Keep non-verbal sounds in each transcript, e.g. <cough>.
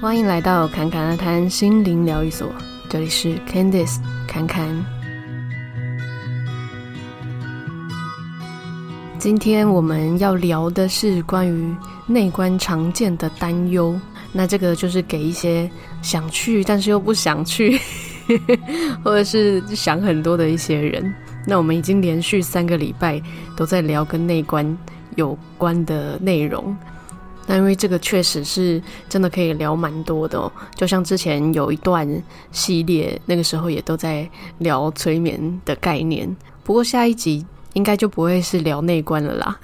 欢迎来到侃侃而谈心灵疗愈所，这里是 Candice 侃侃。今天我们要聊的是关于内观常见的担忧，那这个就是给一些想去但是又不想去，<laughs> 或者是想很多的一些人。那我们已经连续三个礼拜都在聊跟内观有关的内容。那因为这个确实是真的可以聊蛮多的哦，就像之前有一段系列，那个时候也都在聊催眠的概念。不过下一集应该就不会是聊内观了啦。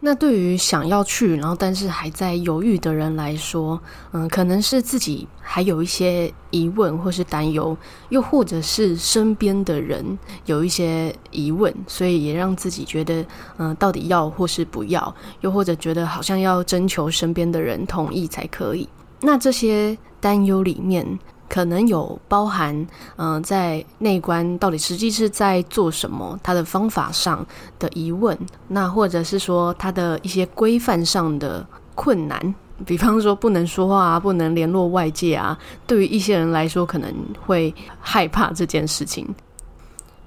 那对于想要去，然后但是还在犹豫的人来说，嗯，可能是自己还有一些疑问或是担忧，又或者是身边的人有一些疑问，所以也让自己觉得，嗯，到底要或是不要，又或者觉得好像要征求身边的人同意才可以。那这些担忧里面，可能有包含，嗯、在内观到底实际是在做什么，他的方法上的疑问，那或者是说他的一些规范上的困难，比方说不能说话啊，不能联络外界啊，对于一些人来说可能会害怕这件事情，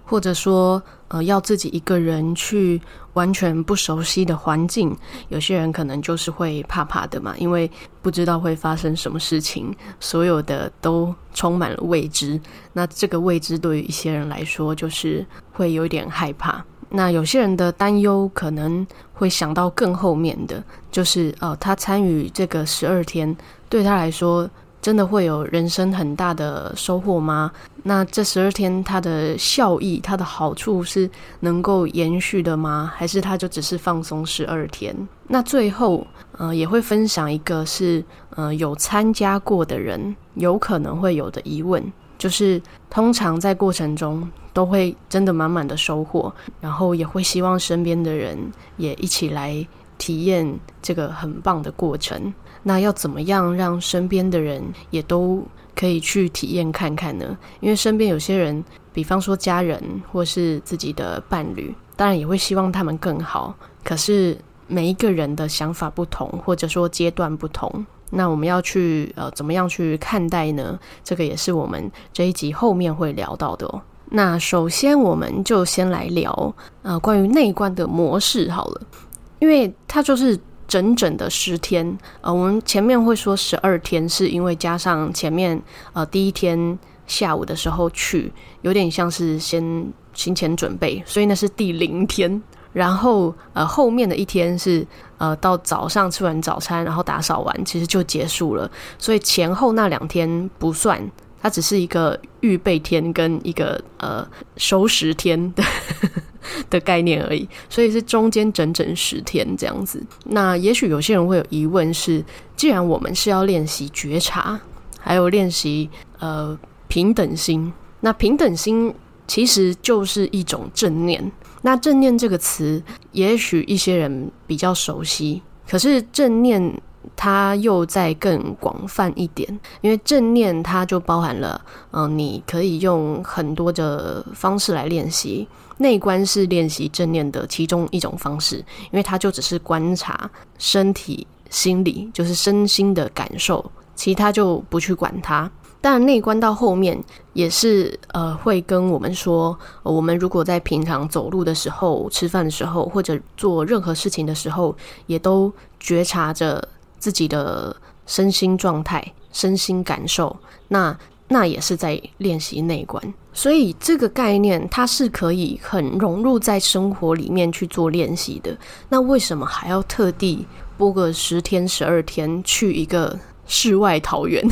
或者说。呃，要自己一个人去完全不熟悉的环境，有些人可能就是会怕怕的嘛，因为不知道会发生什么事情，所有的都充满了未知。那这个未知对于一些人来说，就是会有点害怕。那有些人的担忧可能会想到更后面的，就是呃，他参与这个十二天，对他来说。真的会有人生很大的收获吗？那这十二天它的效益、它的好处是能够延续的吗？还是它就只是放松十二天？那最后，呃，也会分享一个是，呃，有参加过的人有可能会有的疑问，就是通常在过程中都会真的满满的收获，然后也会希望身边的人也一起来体验这个很棒的过程。那要怎么样让身边的人也都可以去体验看看呢？因为身边有些人，比方说家人或是自己的伴侣，当然也会希望他们更好。可是每一个人的想法不同，或者说阶段不同，那我们要去呃怎么样去看待呢？这个也是我们这一集后面会聊到的哦。那首先我们就先来聊呃关于内观的模式好了，因为它就是。整整的十天，呃，我们前面会说十二天，是因为加上前面呃第一天下午的时候去，有点像是先行前准备，所以那是第零天。然后呃后面的一天是呃到早上吃完早餐，然后打扫完，其实就结束了。所以前后那两天不算，它只是一个预备天跟一个呃收拾天的。<laughs> 的概念而已，所以是中间整整十天这样子。那也许有些人会有疑问是：既然我们是要练习觉察，还有练习呃平等心，那平等心其实就是一种正念。那正念这个词，也许一些人比较熟悉，可是正念它又再更广泛一点，因为正念它就包含了，嗯、你可以用很多的方式来练习。内观是练习正念的其中一种方式，因为它就只是观察身体、心理，就是身心的感受，其他就不去管它。但，内观到后面也是呃，会跟我们说，我们如果在平常走路的时候、吃饭的时候，或者做任何事情的时候，也都觉察着自己的身心状态、身心感受。那那也是在练习内观，所以这个概念它是可以很融入在生活里面去做练习的。那为什么还要特地播个十天、十二天去一个世外桃源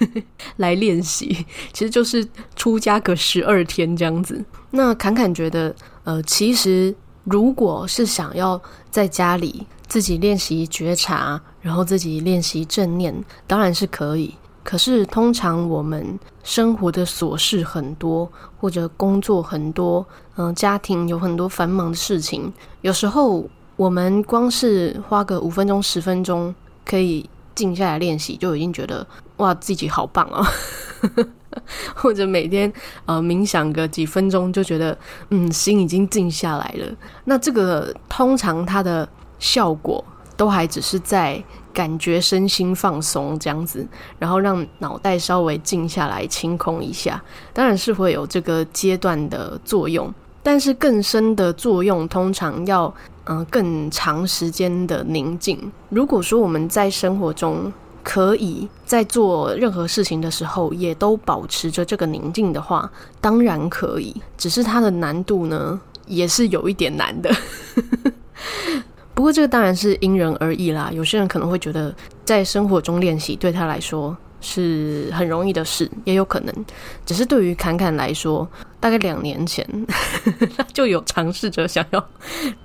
<laughs> 来练习？其实就是出家个十二天这样子。那侃侃觉得，呃，其实如果是想要在家里自己练习觉察，然后自己练习正念，当然是可以。可是，通常我们生活的琐事很多，或者工作很多，嗯、家庭有很多繁忙的事情。有时候，我们光是花个五分钟、十分钟，可以静下来练习，就已经觉得哇，自己好棒哦。<laughs> 或者每天呃冥想个几分钟，就觉得嗯，心已经静下来了。那这个通常它的效果都还只是在。感觉身心放松这样子，然后让脑袋稍微静下来、清空一下，当然是会有这个阶段的作用。但是更深的作用，通常要嗯、更长时间的宁静。如果说我们在生活中可以在做任何事情的时候，也都保持着这个宁静的话，当然可以。只是它的难度呢，也是有一点难的。<laughs> 不过这个当然是因人而异啦。有些人可能会觉得在生活中练习对他来说是很容易的事，也有可能。只是对于侃侃来说，大概两年前 <laughs> 他就有尝试着想要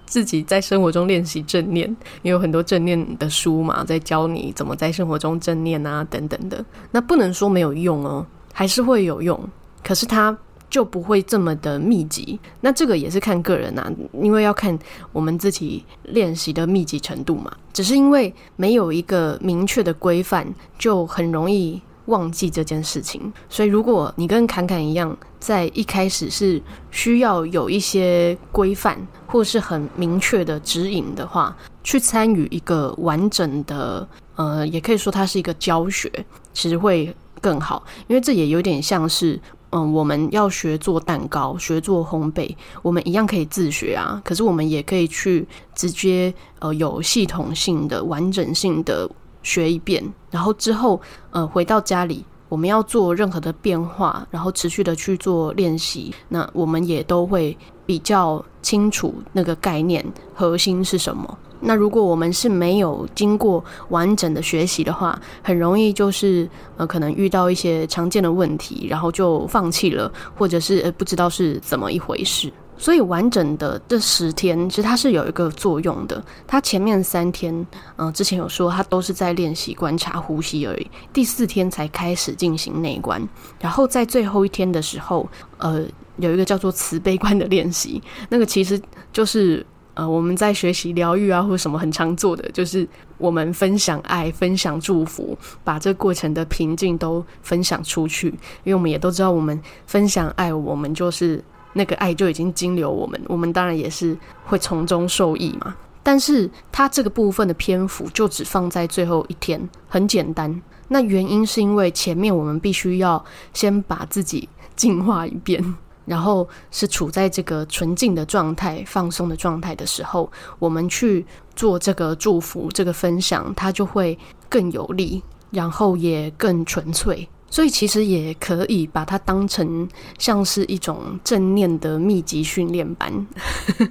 自己在生活中练习正念，也有很多正念的书嘛，在教你怎么在生活中正念啊等等的。那不能说没有用哦，还是会有用。可是他。就不会这么的密集，那这个也是看个人啊，因为要看我们自己练习的密集程度嘛。只是因为没有一个明确的规范，就很容易忘记这件事情。所以如果你跟侃侃一样，在一开始是需要有一些规范或是很明确的指引的话，去参与一个完整的，呃，也可以说它是一个教学，其实会更好，因为这也有点像是。嗯，我们要学做蛋糕，学做烘焙，我们一样可以自学啊。可是我们也可以去直接呃有系统性的、完整性的学一遍，然后之后呃回到家里，我们要做任何的变化，然后持续的去做练习，那我们也都会比较清楚那个概念核心是什么。那如果我们是没有经过完整的学习的话，很容易就是呃可能遇到一些常见的问题，然后就放弃了，或者是呃不知道是怎么一回事。所以完整的这十天，其实它是有一个作用的。它前面三天，嗯、之前有说它都是在练习观察呼吸而已。第四天才开始进行内观，然后在最后一天的时候，呃，有一个叫做慈悲观的练习，那个其实就是。呃，我们在学习疗愈啊，或者什么很常做的，就是我们分享爱、分享祝福，把这过程的平静都分享出去。因为我们也都知道，我们分享爱，我们就是那个爱就已经经流我们，我们当然也是会从中受益嘛。但是它这个部分的篇幅就只放在最后一天，很简单。那原因是因为前面我们必须要先把自己净化一遍。然后是处在这个纯净的状态、放松的状态的时候，我们去做这个祝福、这个分享，它就会更有力，然后也更纯粹。所以其实也可以把它当成像是一种正念的密集训练班。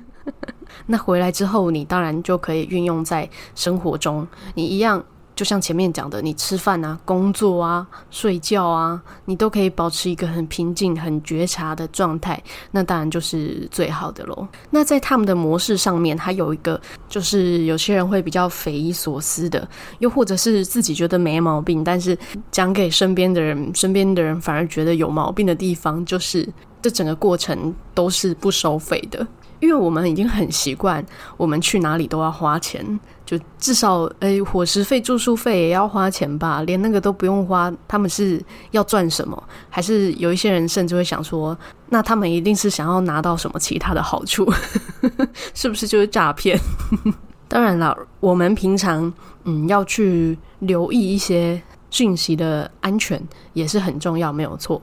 <laughs> 那回来之后，你当然就可以运用在生活中，你一样。就像前面讲的，你吃饭啊、工作啊、睡觉啊，你都可以保持一个很平静、很觉察的状态，那当然就是最好的喽。那在他们的模式上面，还有一个就是有些人会比较匪夷所思的，又或者是自己觉得没毛病，但是讲给身边的人，身边的人反而觉得有毛病的地方，就是这整个过程都是不收费的。因为我们已经很习惯，我们去哪里都要花钱，就至少诶、伙食费、住宿费也要花钱吧，连那个都不用花，他们是要赚什么？还是有一些人甚至会想说，那他们一定是想要拿到什么其他的好处？<laughs> 是不是就是诈骗？<laughs> 当然了，我们平常嗯要去留意一些讯息的安全也是很重要，没有错。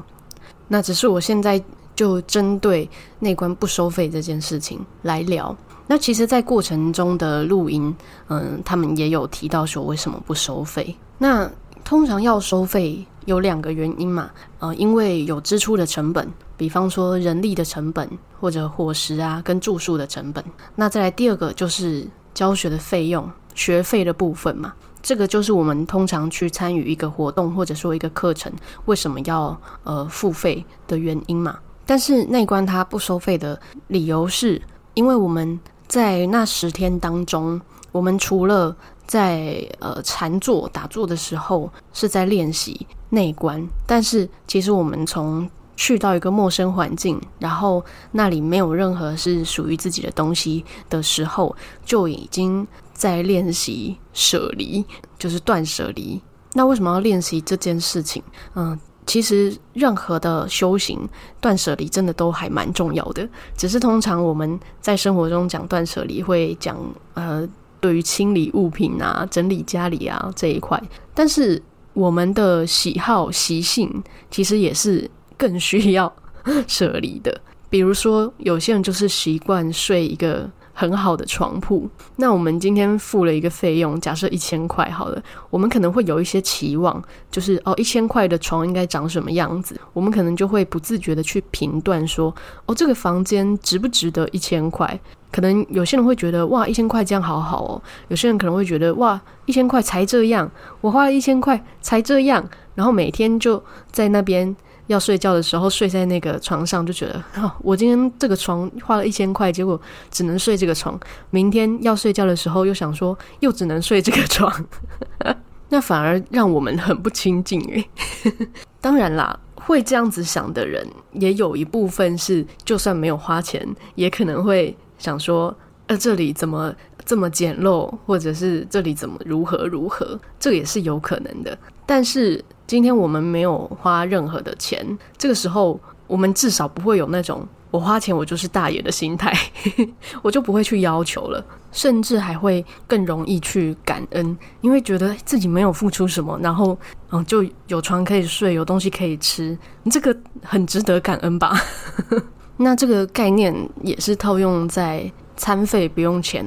那只是我现在。就针对内观不收费这件事情来聊。那其实，在过程中的录音，嗯，他们也有提到说为什么不收费。那通常要收费有两个原因嘛，呃，因为有支出的成本，比方说人力的成本或者伙食啊跟住宿的成本。那再来第二个就是教学的费用，学费的部分嘛。这个就是我们通常去参与一个活动或者说一个课程，为什么要呃付费的原因嘛。但是内观它不收费的理由是，因为我们在那十天当中，我们除了在呃禅坐打坐的时候是在练习内观，但是其实我们从去到一个陌生环境，然后那里没有任何是属于自己的东西的时候，就已经在练习舍离，就是断舍离。那为什么要练习这件事情？嗯。其实任何的修行断舍离真的都还蛮重要的，只是通常我们在生活中讲断舍离会讲呃对于清理物品啊、整理家里啊这一块，但是我们的喜好习性其实也是更需要 <laughs> 舍离的。比如说，有些人就是习惯睡一个。很好的床铺，那我们今天付了一个费用，假设一千块好了，我们可能会有一些期望，就是哦，一千块的床应该长什么样子，我们可能就会不自觉的去评断说，哦，这个房间值不值得一千块？可能有些人会觉得，哇，一千块这样好好哦，有些人可能会觉得，哇，一千块才这样，我花了一千块才这样，然后每天就在那边。要睡觉的时候睡在那个床上，就觉得，我今天这个床花了一千块，结果只能睡这个床。明天要睡觉的时候又想说，又只能睡这个床，<laughs> 那反而让我们很不亲近。<laughs> 当然啦，会这样子想的人，也有一部分是就算没有花钱，也可能会想说，呃，这里怎么这么简陋，或者是这里怎么如何如何，这也是有可能的。但是。今天我们没有花任何的钱，这个时候我们至少不会有那种我花钱我就是大爷的心态，<laughs> 我就不会去要求了，甚至还会更容易去感恩，因为觉得自己没有付出什么，然后嗯就有床可以睡，有东西可以吃，这个很值得感恩吧？<laughs> 那这个概念也是套用在餐费不用钱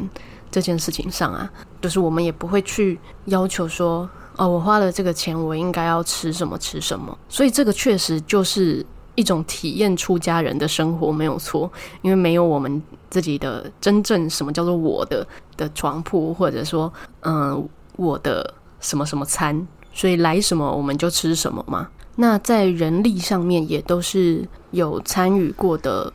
这件事情上啊，就是我们也不会去要求说。哦，我花了这个钱，我应该要吃什么吃什么，所以这个确实就是一种体验出家人的生活，没有错。因为没有我们自己的真正什么叫做我的的床铺，或者说，嗯，我的什么什么餐，所以来什么我们就吃什么嘛。那在人力上面也都是有参与过的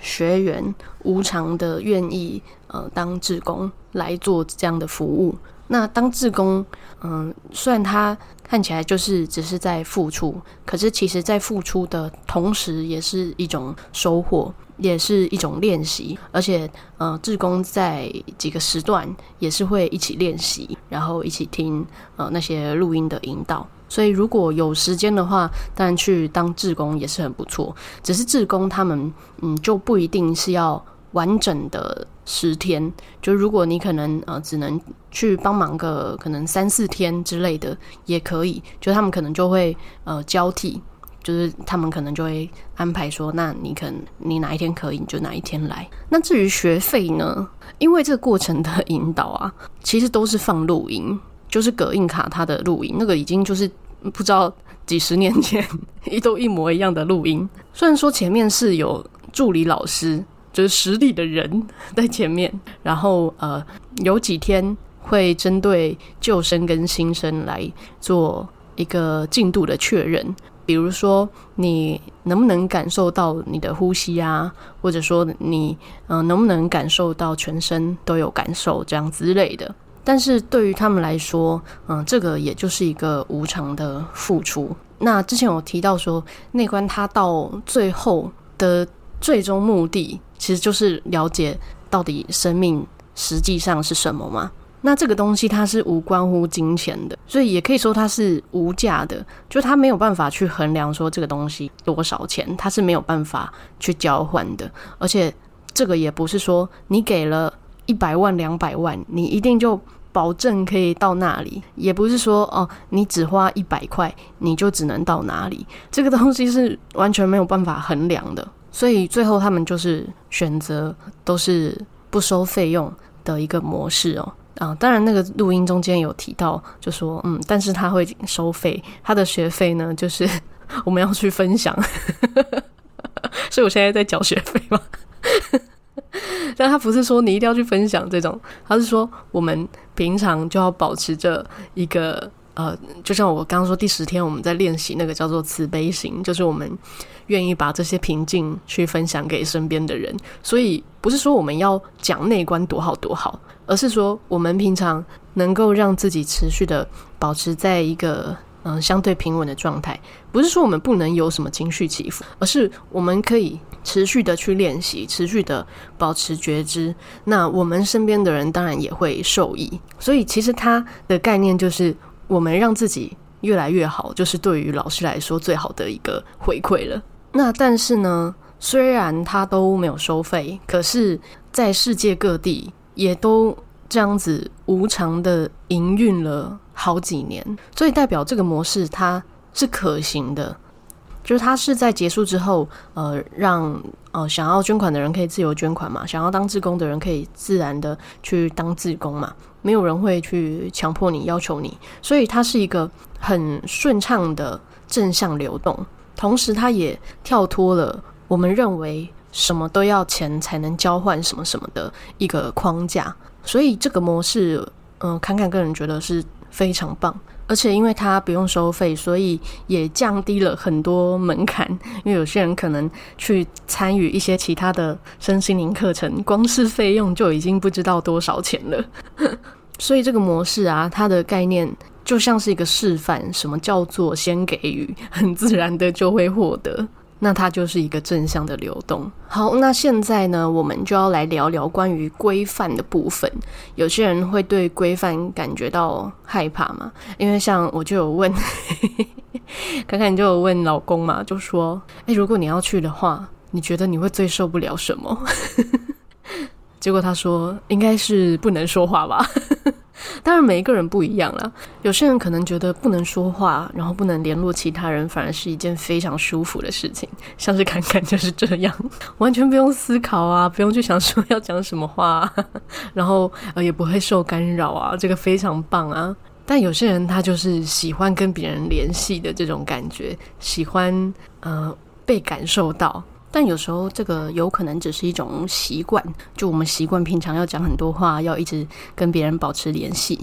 学员，无偿的愿意呃当志工来做这样的服务。那当志工，嗯，虽然他看起来就是只是在付出，可是其实在付出的同时，也是一种收获，也是一种练习。而且，呃，志工在几个时段也是会一起练习，然后一起听呃那些录音的引导。所以，如果有时间的话，当然去当志工也是很不错。只是志工他们，嗯，就不一定是要。完整的十天，就如果你可能呃只能去帮忙个可能三四天之类的也可以，就他们可能就会呃交替，就是他们可能就会安排说，那你可能你哪一天可以，你就哪一天来。那至于学费呢？因为这个过程的引导啊，其实都是放录音，就是葛印卡他的录音，那个已经就是不知道几十年前一 <laughs> 都一模一样的录音。虽然说前面是有助理老师。就是实力的人 <laughs> 在前面，然后呃，有几天会针对旧生跟新生来做一个进度的确认，比如说你能不能感受到你的呼吸啊，或者说你嗯、能不能感受到全身都有感受这样之类的。但是对于他们来说，嗯、这个也就是一个无偿的付出。那之前有提到说，内观它到最后的最终目的。其实就是了解到底生命实际上是什么嘛？那这个东西它是无关乎金钱的，所以也可以说它是无价的，就它没有办法去衡量说这个东西多少钱，它是没有办法去交换的。而且这个也不是说你给了一百万、两百万，你一定就保证可以到那里，也不是说哦，你只花一百块，你就只能到哪里。这个东西是完全没有办法衡量的。所以最后他们就是选择都是不收费用的一个模式哦。啊，当然那个录音中间有提到，就说嗯，但是他会收费，他的学费呢就是 <laughs> 我们要去分享，<laughs> 所以我现在在缴学费嘛。<laughs> 但他不是说你一定要去分享这种，他是说我们平常就要保持着一个。呃，就像我刚刚说，第十天我们在练习那个叫做慈悲心，就是我们愿意把这些平静去分享给身边的人。所以不是说我们要讲内观多好多好，而是说我们平常能够让自己持续的保持在一个嗯、相对平稳的状态。不是说我们不能有什么情绪起伏，而是我们可以持续的去练习，持续的保持觉知。那我们身边的人当然也会受益。所以其实它的概念就是。我们让自己越来越好，就是对于老师来说最好的一个回馈了。那但是呢，虽然他都没有收费，可是在世界各地也都这样子无偿的营运了好几年，所以代表这个模式它是可行的。就是他是在结束之后，呃，让呃想要捐款的人可以自由捐款嘛，想要当志工的人可以自然的去当志工嘛，没有人会去强迫你、要求你，所以它是一个很顺畅的正向流动。同时，它也跳脱了我们认为什么都要钱才能交换什么什么的一个框架。所以这个模式，嗯、呃，侃侃个人觉得是非常棒。而且因为它不用收费，所以也降低了很多门槛。<laughs> 因为有些人可能去参与一些其他的身心灵课程，光是费用就已经不知道多少钱了。<laughs> 所以这个模式啊，它的概念就像是一个示范，什么叫做先给予，很自然的就会获得。那它就是一个正向的流动。好，那现在呢，我们就要来聊聊关于规范的部分。有些人会对规范感觉到害怕嘛？因为像我就有问，<laughs> 看看你就有问老公嘛，就说：“诶，如果你要去的话，你觉得你会最受不了什么？” <laughs> 结果他说：“应该是不能说话吧。<laughs> ”当然，每一个人不一样啦。有些人可能觉得不能说话，然后不能联络其他人，反而是一件非常舒服的事情。像是侃侃就是这样，完全不用思考啊，不用去想说要讲什么话啊，<laughs> 然后呃也不会受干扰啊，这个非常棒啊。但有些人他就是喜欢跟别人联系的这种感觉，喜欢呃被感受到。但有时候这个有可能只是一种习惯，就我们习惯平常要讲很多话，要一直跟别人保持联系。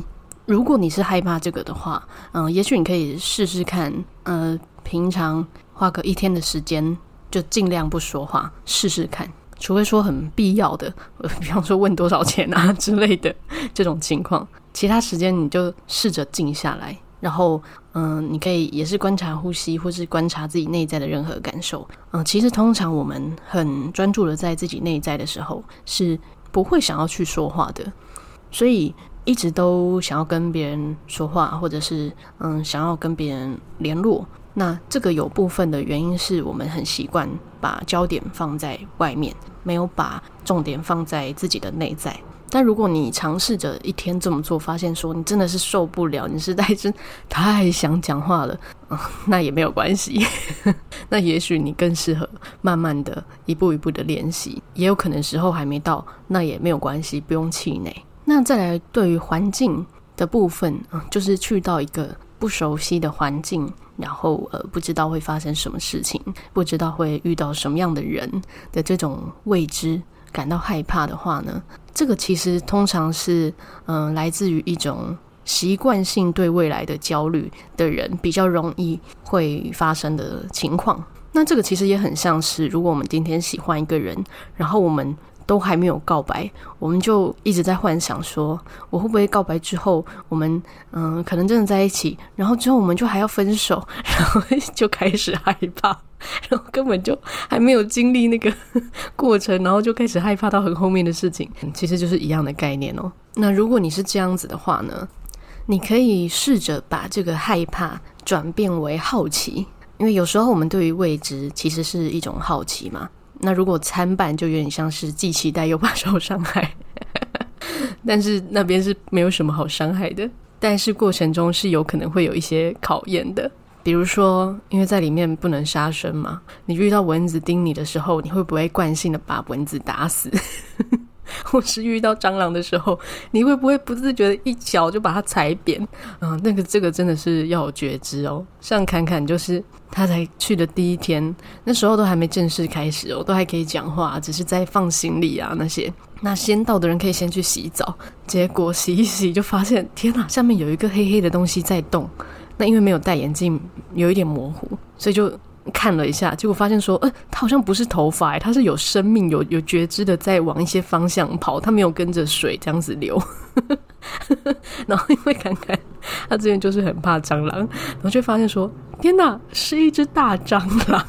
如果你是害怕这个的话，嗯，也许你可以试试看，呃，平常花个一天的时间，就尽量不说话，试试看。除非说很必要的，比方说问多少钱啊之类的这种情况，其他时间你就试着静下来。然后，嗯，你可以也是观察呼吸，或是观察自己内在的任何感受。嗯，其实通常我们很专注的在自己内在的时候，是不会想要去说话的。所以一直都想要跟别人说话，或者是嗯，想要跟别人联络。那这个有部分的原因是我们很习惯把焦点放在外面，没有把重点放在自己的内在。但如果你尝试着一天这么做，发现说你真的是受不了，你实在是太想讲话了，嗯，<laughs> 那也没有关系。<laughs> 那也许你更适合慢慢的一步一步的练习，也有可能时候还没到，那也没有关系，不用气馁。那再来对于环境的部分，嗯，就是去到一个不熟悉的环境，然后呃不知道会发生什么事情，不知道会遇到什么样的人的这种未知，感到害怕的话呢，这个其实通常是，嗯、来自于一种习惯性对未来的焦虑的人比较容易会发生的情况。那这个其实也很像是，如果我们今天喜欢一个人，然后我们都还没有告白，我们就一直在幻想说，我会不会告白之后，我们嗯、可能真的在一起，然后之后我们就还要分手，<laughs> 然后就开始害怕。然后根本就还没有经历那个 <laughs> 过程，然后就开始害怕到很后面的事情，其实就是一样的概念哦。那如果你是这样子的话呢，你可以试着把这个害怕转变为好奇，因为有时候我们对于未知其实是一种好奇嘛。那如果参半，就有点像是既期待又怕受伤害，<laughs> 但是那边是没有什么好伤害的，但是过程中是有可能会有一些考验的。比如说，因为在里面不能杀生嘛，你遇到蚊子叮你的时候，你会不会惯性的把蚊子打死？<laughs> 或是遇到蟑螂的时候，你会不会不自觉的一脚就把它踩扁？嗯，那个这个真的是要有觉知哦。像侃侃就是他才去的第一天，那时候都还没正式开始哦，都还可以讲话，只是在放行李啊那些。那先到的人可以先去洗澡，结果洗一洗就发现，天哪，下面有一个黑黑的东西在动。那因为没有戴眼镜，有一点模糊，所以就看了一下，结果发现说，呃，它好像不是头发，它是有生命、有有觉知的在往一些方向跑，它没有跟着水这样子流。<laughs> 然后因为看看，他之前就是很怕蟑螂，然后就发现说，天哪，是一只大蟑螂，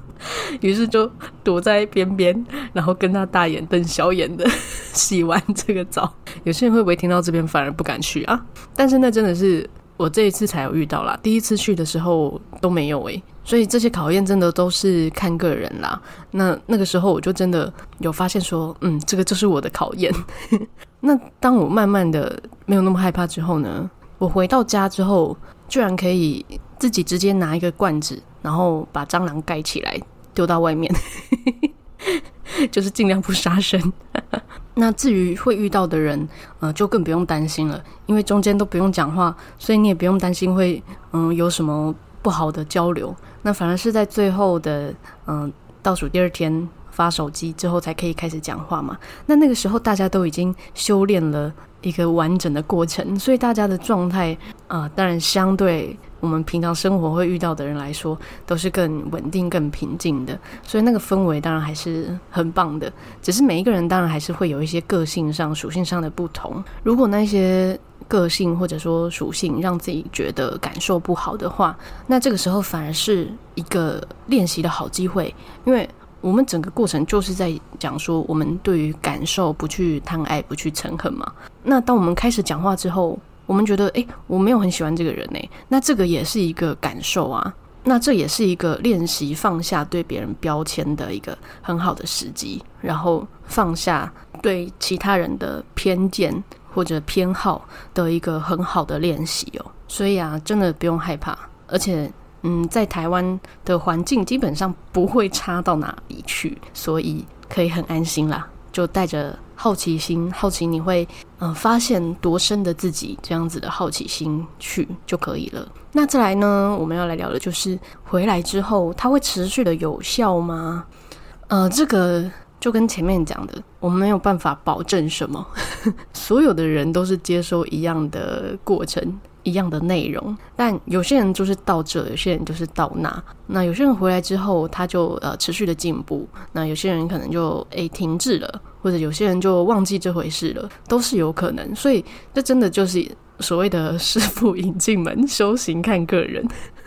<laughs> 于是就躲在边边，然后跟他大眼瞪小眼的 <laughs> 洗完这个澡。有些人会不会听到这边反而不敢去啊？但是那真的是。我这一次才有遇到啦，第一次去的时候都没有诶，所以这些考验真的都是看个人啦。那那个时候我就真的有发现说，嗯，这个就是我的考验。<laughs> 那当我慢慢的没有那么害怕之后呢，我回到家之后，居然可以自己直接拿一个罐子，然后把蟑螂盖起来，丢到外面，<laughs> 就是尽量不杀生。<laughs> 那至于会遇到的人，呃，就更不用担心了，因为中间都不用讲话，所以你也不用担心会，嗯，有什么不好的交流。那反而是在最后的，嗯，倒数第二天发手机之后才可以开始讲话嘛。那那个时候大家都已经修炼了一个完整的过程，所以大家的状态，啊、当然相对。我们平常生活会遇到的人来说，都是更稳定、更平静的，所以那个氛围当然还是很棒的。只是每一个人当然还是会有一些个性上、属性上的不同。如果那些个性或者说属性让自己觉得感受不好的话，那这个时候反而是一个练习的好机会，因为我们整个过程就是在讲说，我们对于感受不去贪爱、不去嗔恨嘛。那当我们开始讲话之后，我们觉得，诶，我没有很喜欢这个人诶，那这个也是一个感受啊，那这也是一个练习放下对别人标签的一个很好的时机，然后放下对其他人的偏见或者偏好的一个很好的练习哦。所以啊，真的不用害怕，而且，嗯，在台湾的环境基本上不会差到哪里去，所以可以很安心啦，就带着。好奇心，好奇你会嗯、发现多深的自己，这样子的好奇心去就可以了。那再来呢，我们要来聊的就是回来之后，它会持续的有效吗？呃，这个就跟前面讲的，我们没有办法保证什么。<laughs> 所有的人都是接收一样的过程。一样的内容，但有些人就是到这，有些人就是到那。那有些人回来之后，他就呃持续的进步。那有些人可能就诶停滞了，或者有些人就忘记这回事了，都是有可能。所以这真的就是所谓的师傅引进门，修行看个人。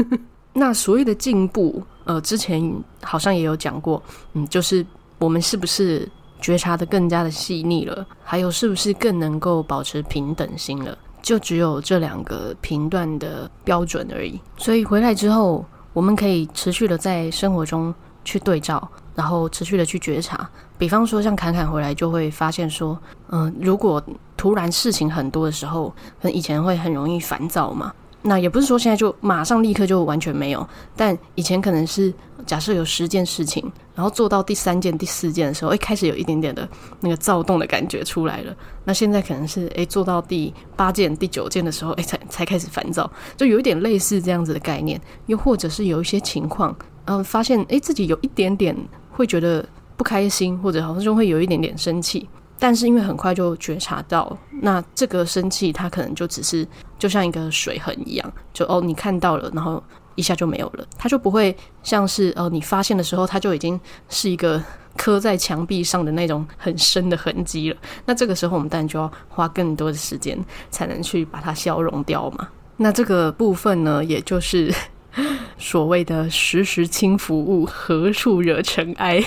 <laughs> 那所谓的进步，呃，之前好像也有讲过，嗯，就是我们是不是觉察得更加的细腻了，还有是不是更能够保持平等心了。就只有这两个频段的标准而已，所以回来之后，我们可以持续的在生活中去对照，然后持续的去觉察。比方说，像侃侃回来就会发现说，嗯、如果突然事情很多的时候，可能以前会很容易烦躁嘛。那也不是说现在就马上立刻就完全没有，但以前可能是假设有十件事情，然后做到第三件、第四件的时候，诶，开始有一点点的那个躁动的感觉出来了。那现在可能是诶，做到第八件、第九件的时候，诶，才才开始烦躁，就有一点类似这样子的概念。又或者是有一些情况，嗯，发现诶，自己有一点点会觉得不开心，或者好像就会有一点点生气。但是因为很快就觉察到，那这个生气它可能就只是就像一个水痕一样，就哦你看到了，然后一下就没有了，它就不会像是哦你发现的时候，它就已经是一个刻在墙壁上的那种很深的痕迹了。那这个时候我们当然就要花更多的时间才能去把它消融掉嘛。那这个部分呢，也就是。<laughs> 所谓的时时轻浮物，何处惹尘埃？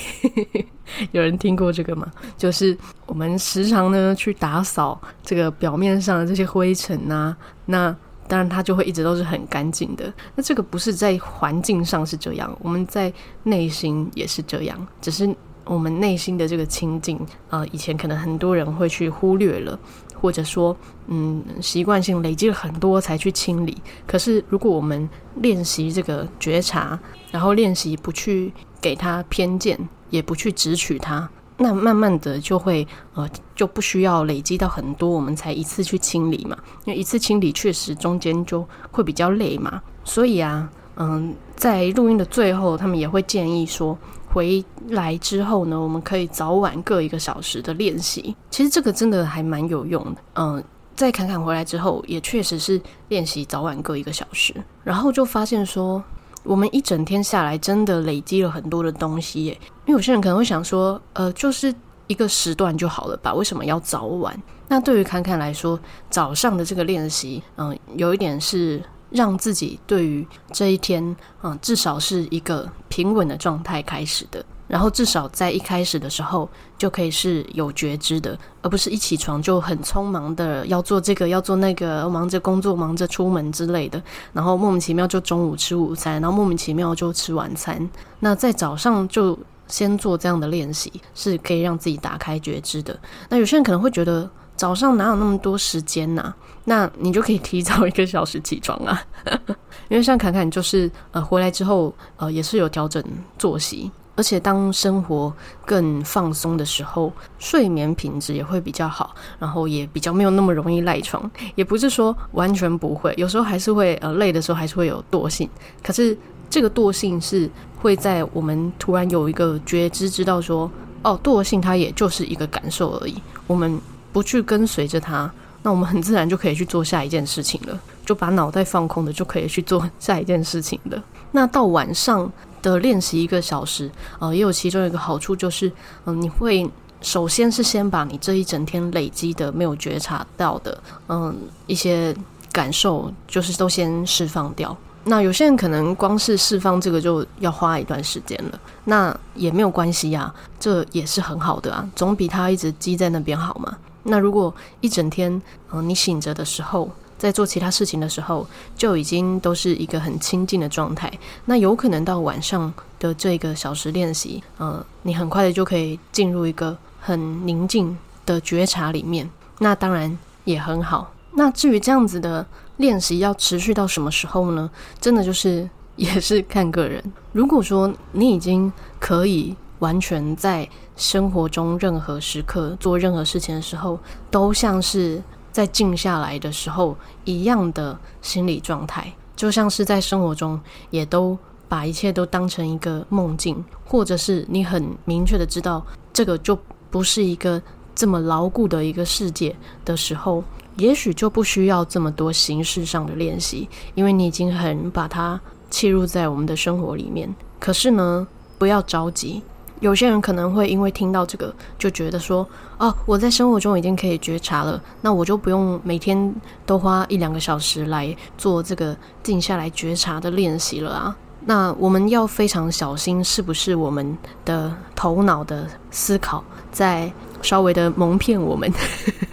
有人听过这个吗？就是我们时常呢去打扫这个表面上的这些灰尘啊，那当然它就会一直都是很干净的。那这个不是在环境上是这样，我们在内心也是这样，只是我们内心的这个清净，呃，以前可能很多人会去忽略了。或者说，嗯，习惯性累积了很多才去清理。可是，如果我们练习这个觉察，然后练习不去给他偏见，也不去执取他，那慢慢的就会呃，就不需要累积到很多，我们才一次去清理嘛。因为一次清理确实中间就会比较累嘛。所以啊，嗯，在录音的最后，他们也会建议说。回来之后呢，我们可以早晚各一个小时的练习。其实这个真的还蛮有用的。嗯，在侃侃回来之后，也确实是练习早晚各一个小时，然后就发现说，我们一整天下来真的累积了很多的东西耶。因为有些人可能会想说，呃，就是一个时段就好了吧？为什么要早晚？那对于侃侃来说，早上的这个练习，嗯，有一点是。让自己对于这一天，嗯，至少是一个平稳的状态开始的。然后至少在一开始的时候就可以是有觉知的，而不是一起床就很匆忙的要做这个要做那个，忙着工作忙着出门之类的，然后莫名其妙就中午吃午餐，然后莫名其妙就吃晚餐。那在早上就先做这样的练习，是可以让自己打开觉知的。那有些人可能会觉得早上哪有那么多时间呐、那你就可以提早一个小时起床啊，<laughs> 因为像侃侃就是呃回来之后呃也是有调整作息。而且当生活更放松的时候，睡眠品质也会比较好，然后也比较没有那么容易赖床。也不是说完全不会，有时候还是会呃累的时候还是会有惰性。可是这个惰性是会在我们突然有一个觉知，知道说哦，惰性它也就是一个感受而已。我们不去跟随着它，那我们很自然就可以去做下一件事情了，就把脑袋放空的就可以去做下一件事情了。那到晚上。的练习一个小时，呃，也有其中一个好处就是，嗯、你会首先是先把你这一整天累积的没有觉察到的，嗯、一些感受，就是都先释放掉。那有些人可能光是释放这个就要花一段时间了，那也没有关系呀、这也是很好的啊，总比他一直积在那边好嘛。那如果一整天，嗯、你醒着的时候，在做其他事情的时候，就已经都是一个很清静的状态。那有可能到晚上的这个小时练习，呃，你很快的就可以进入一个很宁静的觉察里面。那当然也很好。那至于这样子的练习要持续到什么时候呢？真的就是 <laughs> 也是看个人。如果说你已经可以完全在生活中任何时刻做任何事情的时候，都像是。在静下来的时候，一样的心理状态，就像是在生活中，也都把一切都当成一个梦境，或者是你很明确的知道，这个就不是一个这么牢固的一个世界的时候，也许就不需要这么多形式上的练习，因为你已经很把它切入在我们的生活里面。可是呢，不要着急。有些人可能会因为听到这个，就觉得说：“哦，我在生活中已经可以觉察了，那我就不用每天都花一两个小时来做这个静下来觉察的练习了啊。”那我们要非常小心，是不是我们的头脑的思考在稍微的蒙骗我们，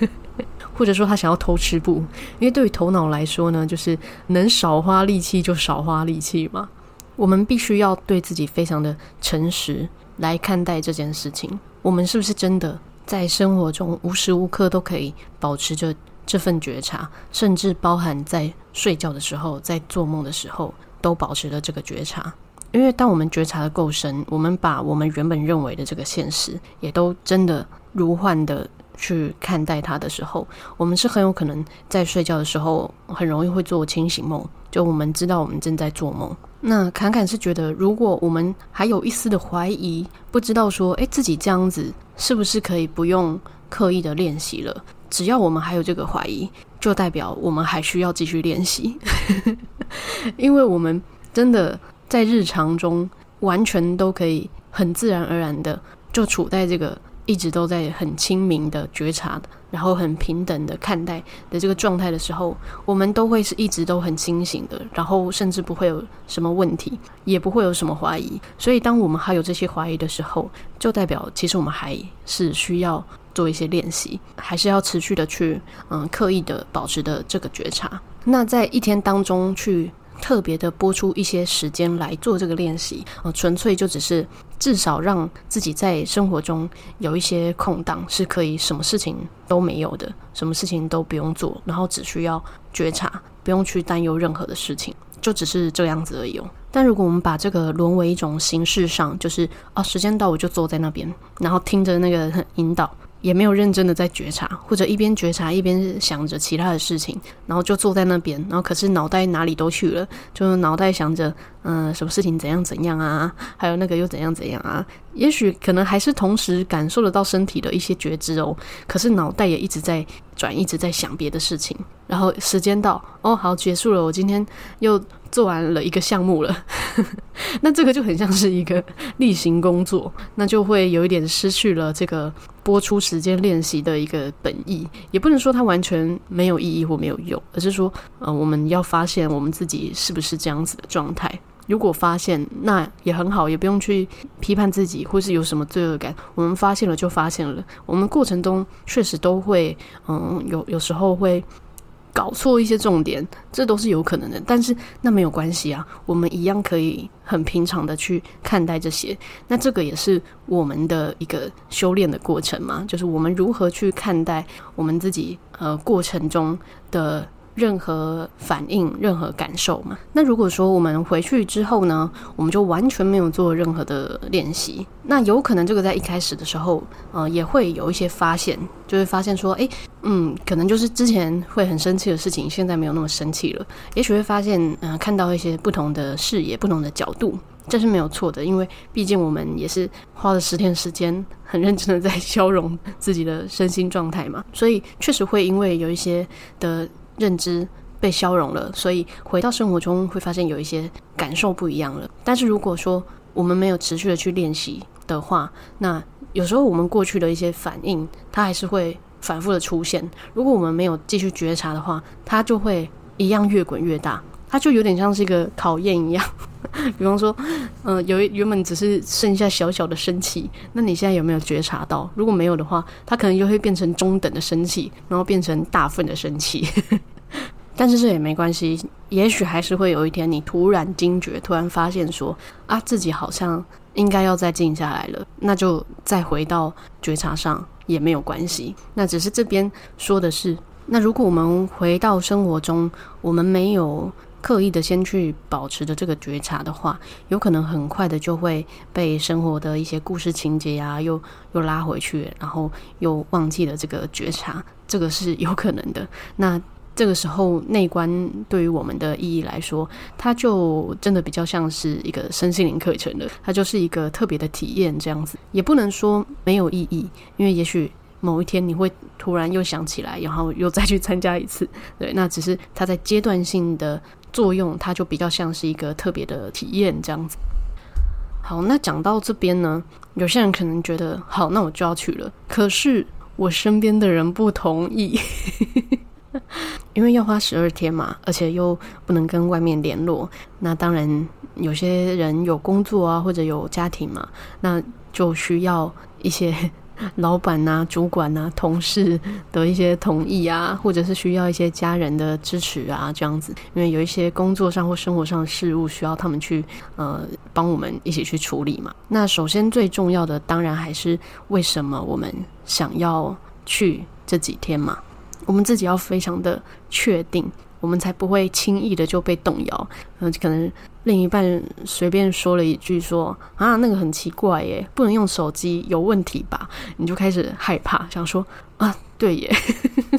<laughs> 或者说他想要偷吃布？因为对于头脑来说呢，就是能少花力气就少花力气嘛。我们必须要对自己非常的诚实。来看待这件事情，我们是不是真的在生活中无时无刻都可以保持着这份觉察，甚至包含在睡觉的时候、在做梦的时候都保持着这个觉察？因为当我们觉察的够深，我们把我们原本认为的这个现实，也都真的如幻的去看待它的时候，我们是很有可能在睡觉的时候很容易会做清醒梦，就我们知道我们正在做梦。那侃侃是觉得，如果我们还有一丝的怀疑，不知道说，诶，自己这样子是不是可以不用刻意的练习了？只要我们还有这个怀疑，就代表我们还需要继续练习，<laughs> 因为我们真的在日常中完全都可以很自然而然的就处在这个。一直都在很清明的觉察，然后很平等的看待的这个状态的时候，我们都会是一直都很清醒的，然后甚至不会有什么问题，也不会有什么怀疑。所以，当我们还有这些怀疑的时候，就代表其实我们还是需要做一些练习，还是要持续的去嗯刻意的保持的这个觉察。那在一天当中去。特别的拨出一些时间来做这个练习，呃，纯粹就只是至少让自己在生活中有一些空档，是可以什么事情都没有的，什么事情都不用做，然后只需要觉察，不用去担忧任何的事情，就只是这样子而已哦。但如果我们把这个沦为一种形式上，就是哦，时间到我就坐在那边，然后听着那个引导。也没有认真的在觉察，或者一边觉察一边想着其他的事情，然后就坐在那边，然后可是脑袋哪里都去了，就脑袋想着，嗯、什么事情怎样怎样啊，还有那个又怎样怎样啊，也许可能还是同时感受得到身体的一些觉知哦，可是脑袋也一直在转，一直在想别的事情，然后时间到，哦，好，结束了，我今天又。做完了一个项目了，<laughs> 那这个就很像是一个例行工作，那就会有一点失去了这个播出时间练习的一个本意，也不能说它完全没有意义或没有用，而是说，呃，我们要发现我们自己是不是这样子的状态。如果发现，那也很好，也不用去批判自己，或是有什么罪恶感。我们发现了就发现了，我们过程中确实都会，嗯，有有时候会搞错一些重点，这都是有可能的。但是那没有关系啊，我们一样可以很平常的去看待这些。那这个也是我们的一个修炼的过程嘛，就是我们如何去看待我们自己呃过程中的。任何反应、任何感受嘛。那如果说我们回去之后呢，我们就完全没有做任何的练习，那有可能这个在一开始的时候，呃，也会有一些发现，就会发现说，诶，嗯，可能就是之前会很生气的事情，现在没有那么生气了。也许会发现，嗯、看到一些不同的视野、不同的角度，这是没有错的，因为毕竟我们也是花了十天时间，很认真的在 <laughs> 消融自己的身心状态嘛，所以确实会因为有一些的。认知被消融了，所以回到生活中会发现有一些感受不一样了。但是如果说我们没有持续的去练习的话，那有时候我们过去的一些反应，它还是会反复的出现。如果我们没有继续觉察的话，它就会一样越滚越大。它就有点像是一个考验一样。<laughs> 比方说，嗯、有原本只是剩下小小的生气，那你现在有没有觉察到？如果没有的话，它可能就会变成中等的生气，然后变成大份的生气。但是这也没关系，也许还是会有一天你突然惊觉，突然发现说啊，自己好像应该要再静下来了，那就再回到觉察上也没有关系。那只是这边说的是，那如果我们回到生活中，我们没有。刻意的先去保持着这个觉察的话，有可能很快的就会被生活的一些故事情节啊，又又拉回去，然后又忘记了这个觉察，这个是有可能的。那这个时候内观对于我们的意义来说，它就真的比较像是一个身心灵课程了，它就是一个特别的体验这样子，也不能说没有意义，因为也许。某一天你会突然又想起来，然后又再去参加一次，对，那只是它在阶段性的作用，它就比较像是一个特别的体验这样子。好，那讲到这边呢，有些人可能觉得，好，那我就要去了，可是我身边的人不同意，<laughs> 因为要花十二天嘛，而且又不能跟外面联络，那当然有些人有工作啊，或者有家庭嘛，那就需要一些。<laughs> 老板呐、主管呐、同事的一些同意啊，或者是需要一些家人的支持啊，这样子，因为有一些工作上或生活上的事务需要他们去呃帮我们一起去处理嘛。那首先最重要的，当然还是为什么我们想要去这几天嘛，我们自己要非常的确定。我们才不会轻易的就被动摇。嗯，可能另一半随便说了一句说啊，那个很奇怪耶，不能用手机，有问题吧？你就开始害怕，想说啊，对耶。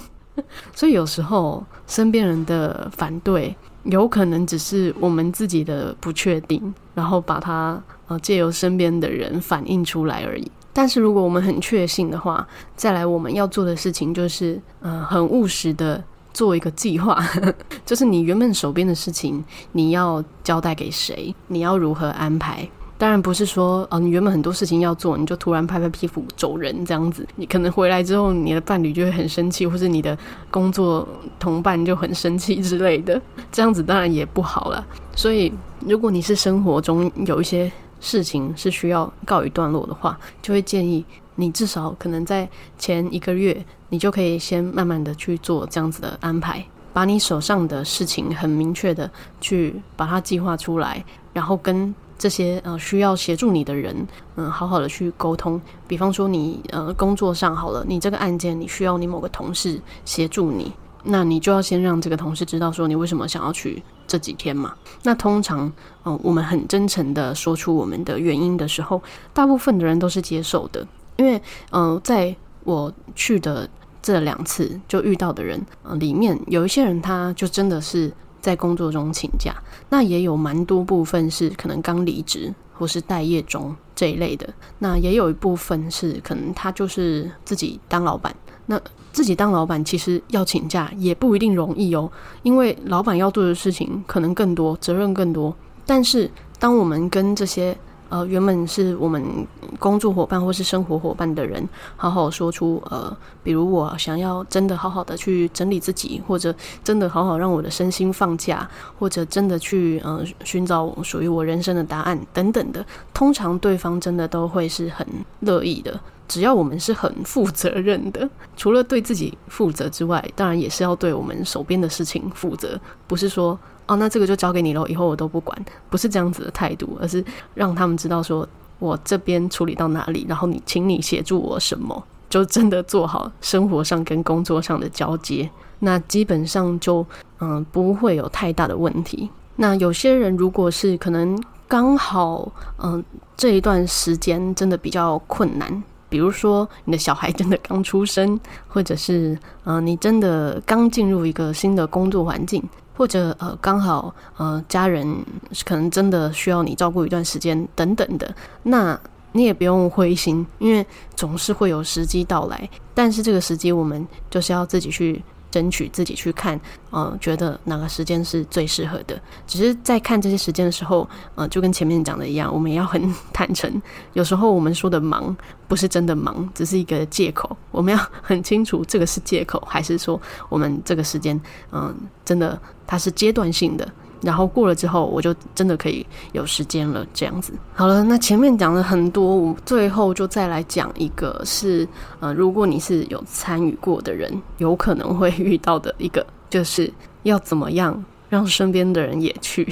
<laughs> 所以有时候身边人的反对，有可能只是我们自己的不确定，然后把它呃借由身边的人反映出来而已。但是如果我们很确信的话，再来我们要做的事情就是呃很务实的。做一个计划，<laughs> 就是你原本手边的事情，你要交代给谁？你要如何安排？当然不是说哦，你原本很多事情要做，你就突然拍拍屁股走人这样子。你可能回来之后，你的伴侣就会很生气，或是你的工作同伴就很生气之类的。这样子当然也不好了。所以，如果你是生活中有一些事情是需要告一段落的话，就会建议你至少可能在前一个月。你就可以先慢慢的去做这样子的安排，把你手上的事情很明确的去把它计划出来，然后跟这些呃需要协助你的人，嗯，好好的去沟通。比方说你呃工作上好了，你这个案件你需要你某个同事协助你，那你就要先让这个同事知道说你为什么想要去 <laughs> 这几天嘛。那通常嗯、我们很真诚的说出我们的原因的时候，大部分的人都是接受的，因为嗯、呃，在我去的。这两次就遇到的人，呃，里面有一些人，他就真的是在工作中请假，那也有蛮多部分是可能刚离职或是待业中这一类的，那也有一部分是可能他就是自己当老板，那自己当老板其实要请假也不一定容易哦，因为老板要做的事情可能更多，责任更多，但是当我们跟这些呃原本是我们工作伙伴或是生活伙伴的人，好好说出呃，比如我想要真的好好的去整理自己，或者真的好好让我的身心放假，或者真的去呃寻找属于我人生的答案等等的，通常对方真的都会是很乐意的。只要我们是很负责任的，<laughs> 除了对自己负责之外，当然也是要对我们手边的事情负责。不是说哦，那这个就交给你了，以后我都不管，不是这样子的态度，而是让他们知道说我这边处理到哪里，然后你请你协助我什么，就真的做好生活上跟工作上的交接，那基本上就嗯不会有太大的问题。那有些人如果是可能刚好嗯这一段时间真的比较困难。比如说，你的小孩真的刚出生，或者是呃，你真的刚进入一个新的工作环境，或者呃，刚好呃，家人可能真的需要你照顾一段时间等等的，那你也不用灰心，因为总是会有时机到来。但是这个时机，我们就是要自己去。争取自己去看，呃，觉得哪个时间是最适合的。只是在看这些时间的时候，呃，就跟前面讲的一样，我们也要很坦诚。<laughs> 有时候我们说的忙，不是真的忙，只是一个借口。我们要很清楚，这个是借口，还是说我们这个时间，嗯、真的它是阶段性的。然后过了之后，我就真的可以有时间了。这样子，好了，那前面讲了很多，我最后就再来讲一个是，呃，如果你是有参与过的人，有可能会遇到的一个，就是要怎么样让身边的人也去。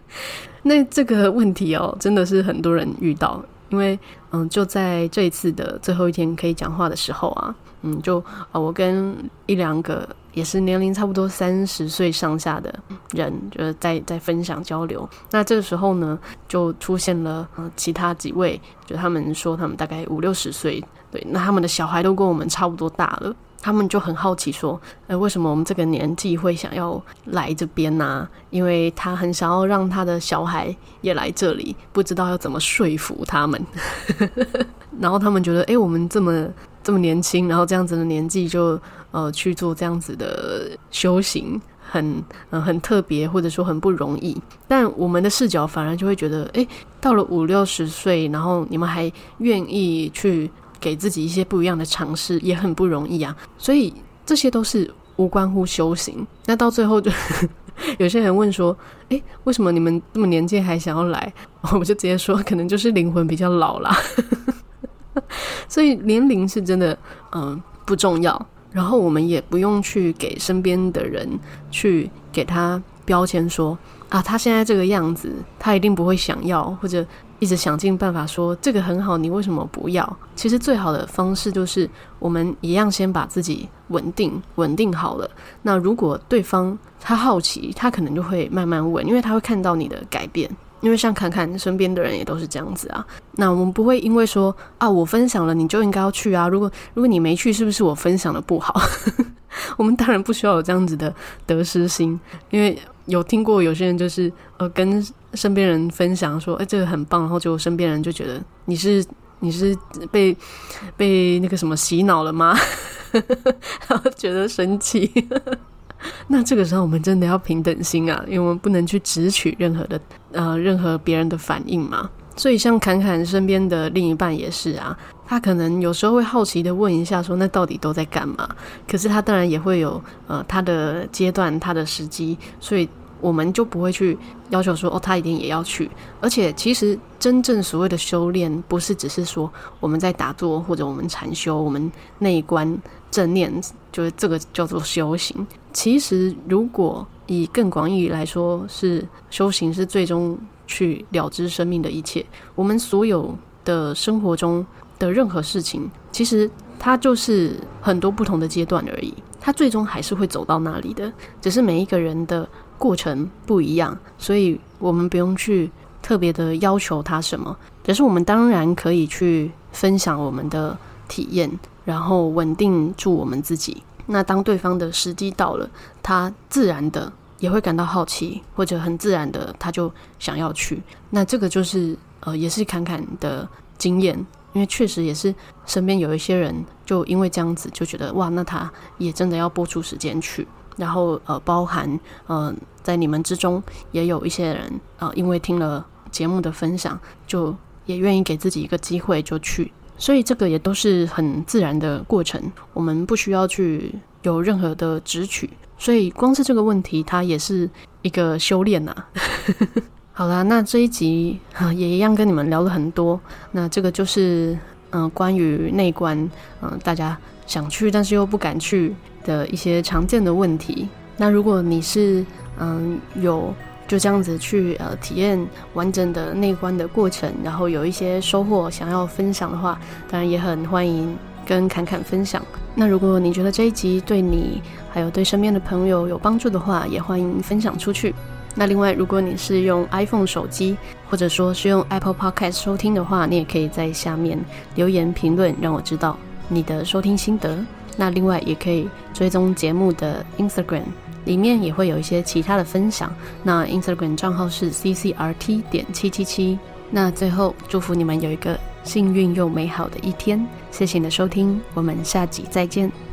<laughs> 那这个问题哦，真的是很多人遇到，因为嗯，就在这一次的最后一天可以讲话的时候啊，嗯，就啊，我跟一两个。也是年龄差不多三十岁上下的人，就是在在分享交流。那这个时候呢，就出现了呃其他几位，就他们说他们大概五六十岁，对，那他们的小孩都跟我们差不多大了，他们就很好奇说，呃，为什么我们这个年纪会想要来这边呢？因为他很想要让他的小孩也来这里，不知道要怎么说服他们。<laughs> 然后他们觉得，哎，我们这么这么年轻，然后这样子的年纪就。呃，去做这样子的修行，很呃很特别，或者说很不容易。但我们的视角反而就会觉得，诶，到了五六十岁，然后你们还愿意去给自己一些不一样的尝试，也很不容易啊。所以这些都是无关乎修行。那到最后就 <laughs> 有些人问说，诶，为什么你们这么年轻还想要来？<laughs> 我就直接说，可能就是灵魂比较老啦。<laughs> 所以年龄是真的，嗯、不重要。然后我们也不用去给身边的人去给他标签说啊，他现在这个样子，他一定不会想要，或者一直想尽办法说这个很好，你为什么不要？其实最好的方式就是我们一样先把自己稳定稳定好了。那如果对方他好奇，他可能就会慢慢问，因为他会看到你的改变。因为像侃侃身边的人也都是这样子啊，那我们不会因为说啊，我分享了你就应该要去啊，如果如果你没去，是不是我分享的不好？<laughs> 我们当然不需要有这样子的得失心，因为有听过有些人就是呃跟身边人分享说，哎，这个很棒，然后就身边人就觉得你是你是被被那个什么洗脑了吗？<laughs> 然后觉得生气。<laughs> 那这个时候我们真的要平等心啊，因为我们不能去直取任何的呃任何别人的反应嘛。所以像侃侃身边的另一半也是啊，他可能有时候会好奇的问一下说，那到底都在干嘛？可是他当然也会有呃他的阶段、他的时机，所以我们就不会去要求说哦，他一定也要去。而且其实真正所谓的修炼，不是只是说我们在打坐或者我们禅修，我们内观正念，就是这个叫做修行。其实，如果以更广义来说，是修行是最终去了知生命的一切。我们所有的生活中的任何事情，其实它就是很多不同的阶段而已。它最终还是会走到那里的，只是每一个人的过程不一样，所以我们不用去特别的要求他什么。只是我们当然可以去分享我们的体验，然后稳定住我们自己。那当对方的时机到了，他自然的也会感到好奇，或者很自然的他就想要去。那这个就是呃，也是侃侃的经验，因为确实也是身边有一些人就因为这样子就觉得哇，那他也真的要拨出时间去。然后呃，包含呃，在你们之中也有一些人呃，因为听了节目的分享，就也愿意给自己一个机会就去。所以这个也都是很自然的过程，我们不需要去有任何的执取。所以光是这个问题，它也是一个修炼呐、啊。<laughs> 好啦，那这一集哈也一样跟你们聊了很多。那这个就是嗯、呃，关于内观，嗯、呃，大家想去但是又不敢去的一些常见的问题。那如果你是嗯、呃、有就这样子去呃体验完整的内观的过程，然后有一些收获想要分享的话，当然也很欢迎跟侃侃分享。那如果你觉得这一集对你还有对身边的朋友有帮助的话，也欢迎分享出去。那另外，如果你是用 iPhone 手机，或者说是用 Apple Podcast 收听的话，你也可以在下面留言评论，让我知道你的收听心得。那另外，也可以追踪节目的 Instagram，里面也会有一些其他的分享。那 Instagram 账号是 CCRT 点七七七。那最后，祝福你们有一个幸运又美好的一天。谢谢你的收听，我们下集再见。